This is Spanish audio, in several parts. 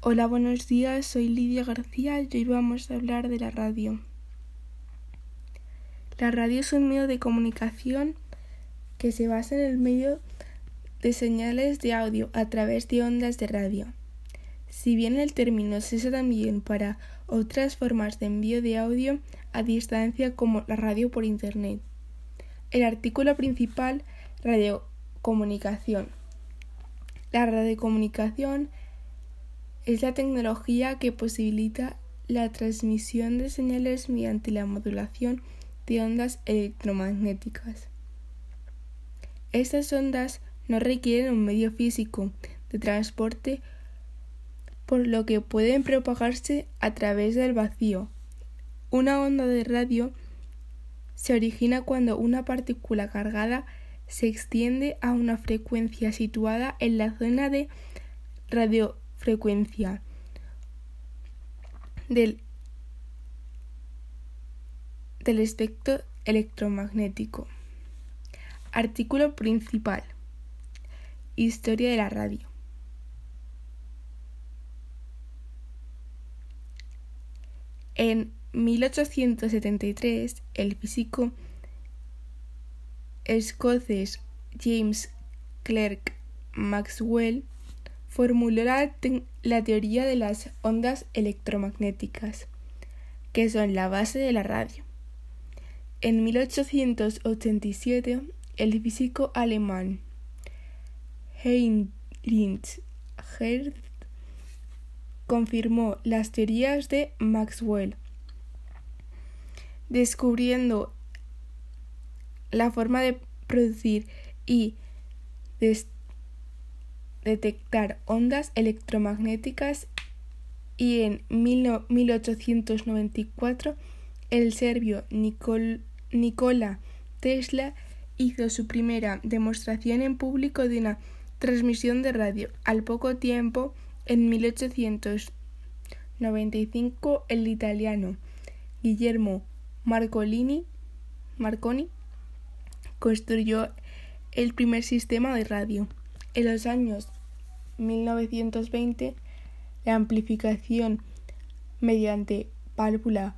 Hola, buenos días, soy Lidia García y hoy vamos a hablar de la radio. La radio es un medio de comunicación que se basa en el medio de señales de audio a través de ondas de radio. Si bien el término se usa también para otras formas de envío de audio a distancia como la radio por Internet. El artículo principal, radiocomunicación. La radiocomunicación es la tecnología que posibilita la transmisión de señales mediante la modulación de ondas electromagnéticas. Estas ondas no requieren un medio físico de transporte por lo que pueden propagarse a través del vacío. Una onda de radio se origina cuando una partícula cargada se extiende a una frecuencia situada en la zona de radiofrecuencia del del espectro electromagnético. Artículo principal. Historia de la radio. En 1873, el físico escocés James Clerk Maxwell formuló la, teoría de las ondas electromagnéticas, que son la base de la radio. En 1887, el físico alemán Heinrich Hertz confirmó las teorías de Maxwell, descubriendo la forma de producir y detectar ondas electromagnéticas y en 1894 el serbio Nicol Nikola Tesla hizo su primera demostración en público de una transmisión de radio. Al poco tiempo, en 1895, el italiano Guillermo Marcolini, Marconi construyó el primer sistema de radio. En los años 1920, la amplificación mediante válvula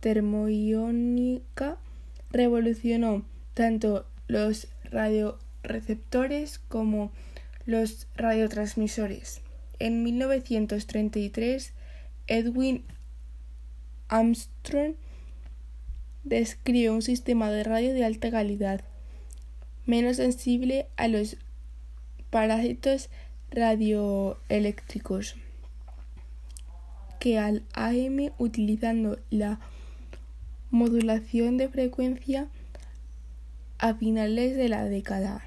termoiónica revolucionó tanto los radioreceptores como los radiotransmisores. En 1933, Edwin Armstrong describió un sistema de radio de alta calidad, menos sensible a los parásitos radioeléctricos que al AM utilizando la modulación de frecuencia a finales de la década.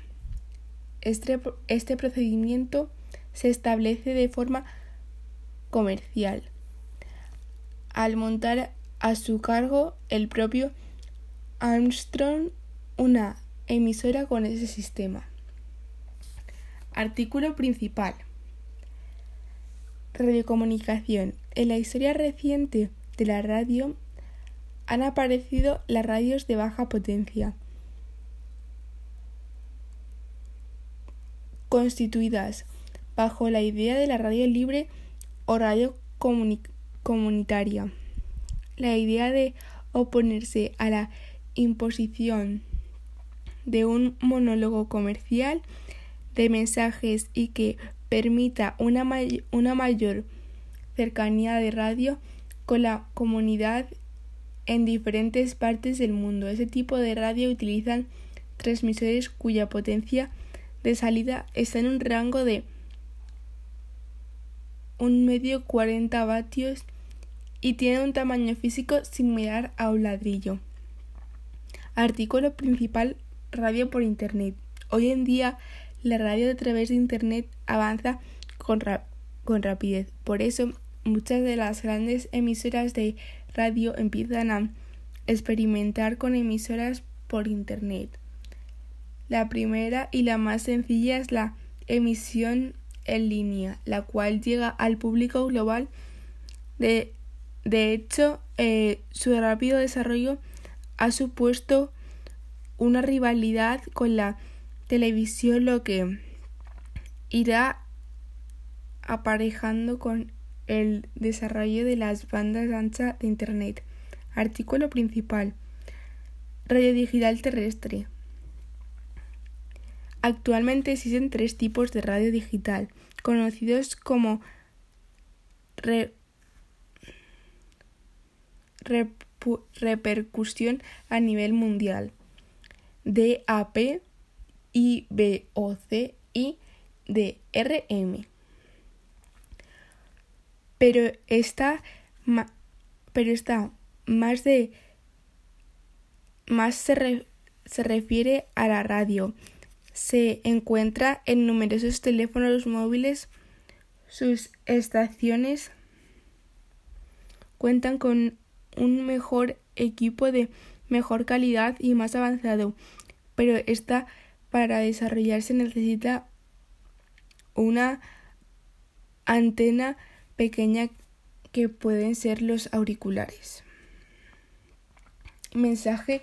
Este, este procedimiento se establece de forma comercial al montar a su cargo el propio Armstrong una emisora con ese sistema. Artículo principal. Radiocomunicación. En la historia reciente de la radio han aparecido las radios de baja potencia, constituidas bajo la idea de la radio libre o radio comunitaria. La idea de oponerse a la imposición de un monólogo comercial de mensajes y que permita una, una mayor cercanía de radio con la comunidad en diferentes partes del mundo. Ese tipo de radio utilizan transmisores cuya potencia de salida está en un rango de un medio 40 vatios y tiene un tamaño físico similar a un ladrillo. Artículo principal Radio por Internet. Hoy en día la radio a través de Internet avanza con, con rapidez. Por eso, muchas de las grandes emisoras de radio empiezan a experimentar con emisoras por Internet. La primera y la más sencilla es la emisión en línea, la cual llega al público global. De, de hecho, eh, su rápido desarrollo ha supuesto una rivalidad con la televisión, lo que irá aparejando con el desarrollo de las bandas anchas de Internet. Artículo principal. Radio digital terrestre. Actualmente existen tres tipos de radio digital, conocidos como repercusión a nivel mundial, DAP, IBOC y DRM. Pero está, pero está más de más se, se refiere a la radio. Se encuentra en numerosos teléfonos móviles. Sus estaciones cuentan con un mejor equipo de mejor calidad y más avanzado, pero esta para desarrollarse necesita una antena pequeña que pueden ser los auriculares. Mensaje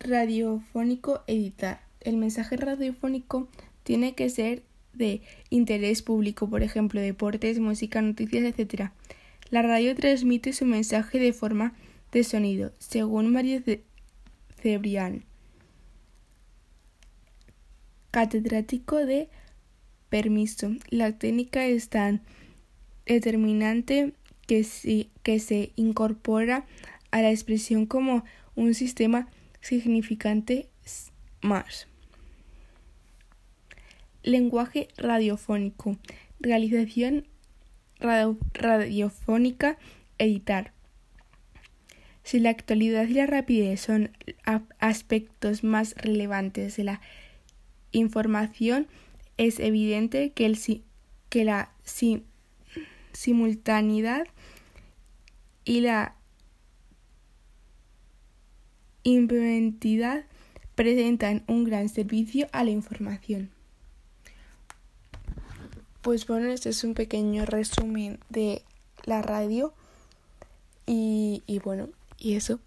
radiofónico editar. El mensaje radiofónico tiene que ser de interés público, por ejemplo, deportes, música, noticias, etc. La radio transmite su mensaje de forma de sonido, según Mario Cebrián, catedrático de permiso. La técnica es tan determinante que, que se incorpora a la expresión como un sistema significante más. Lenguaje radiofónico. Realización radiofónica. Editar. Si la actualidad y la rapidez son aspectos más relevantes de la información, es evidente que, el, que la simultaneidad y la implementidad presentan un gran servicio a la información. Pues bueno, este es un pequeño resumen de la radio y, y bueno, y eso.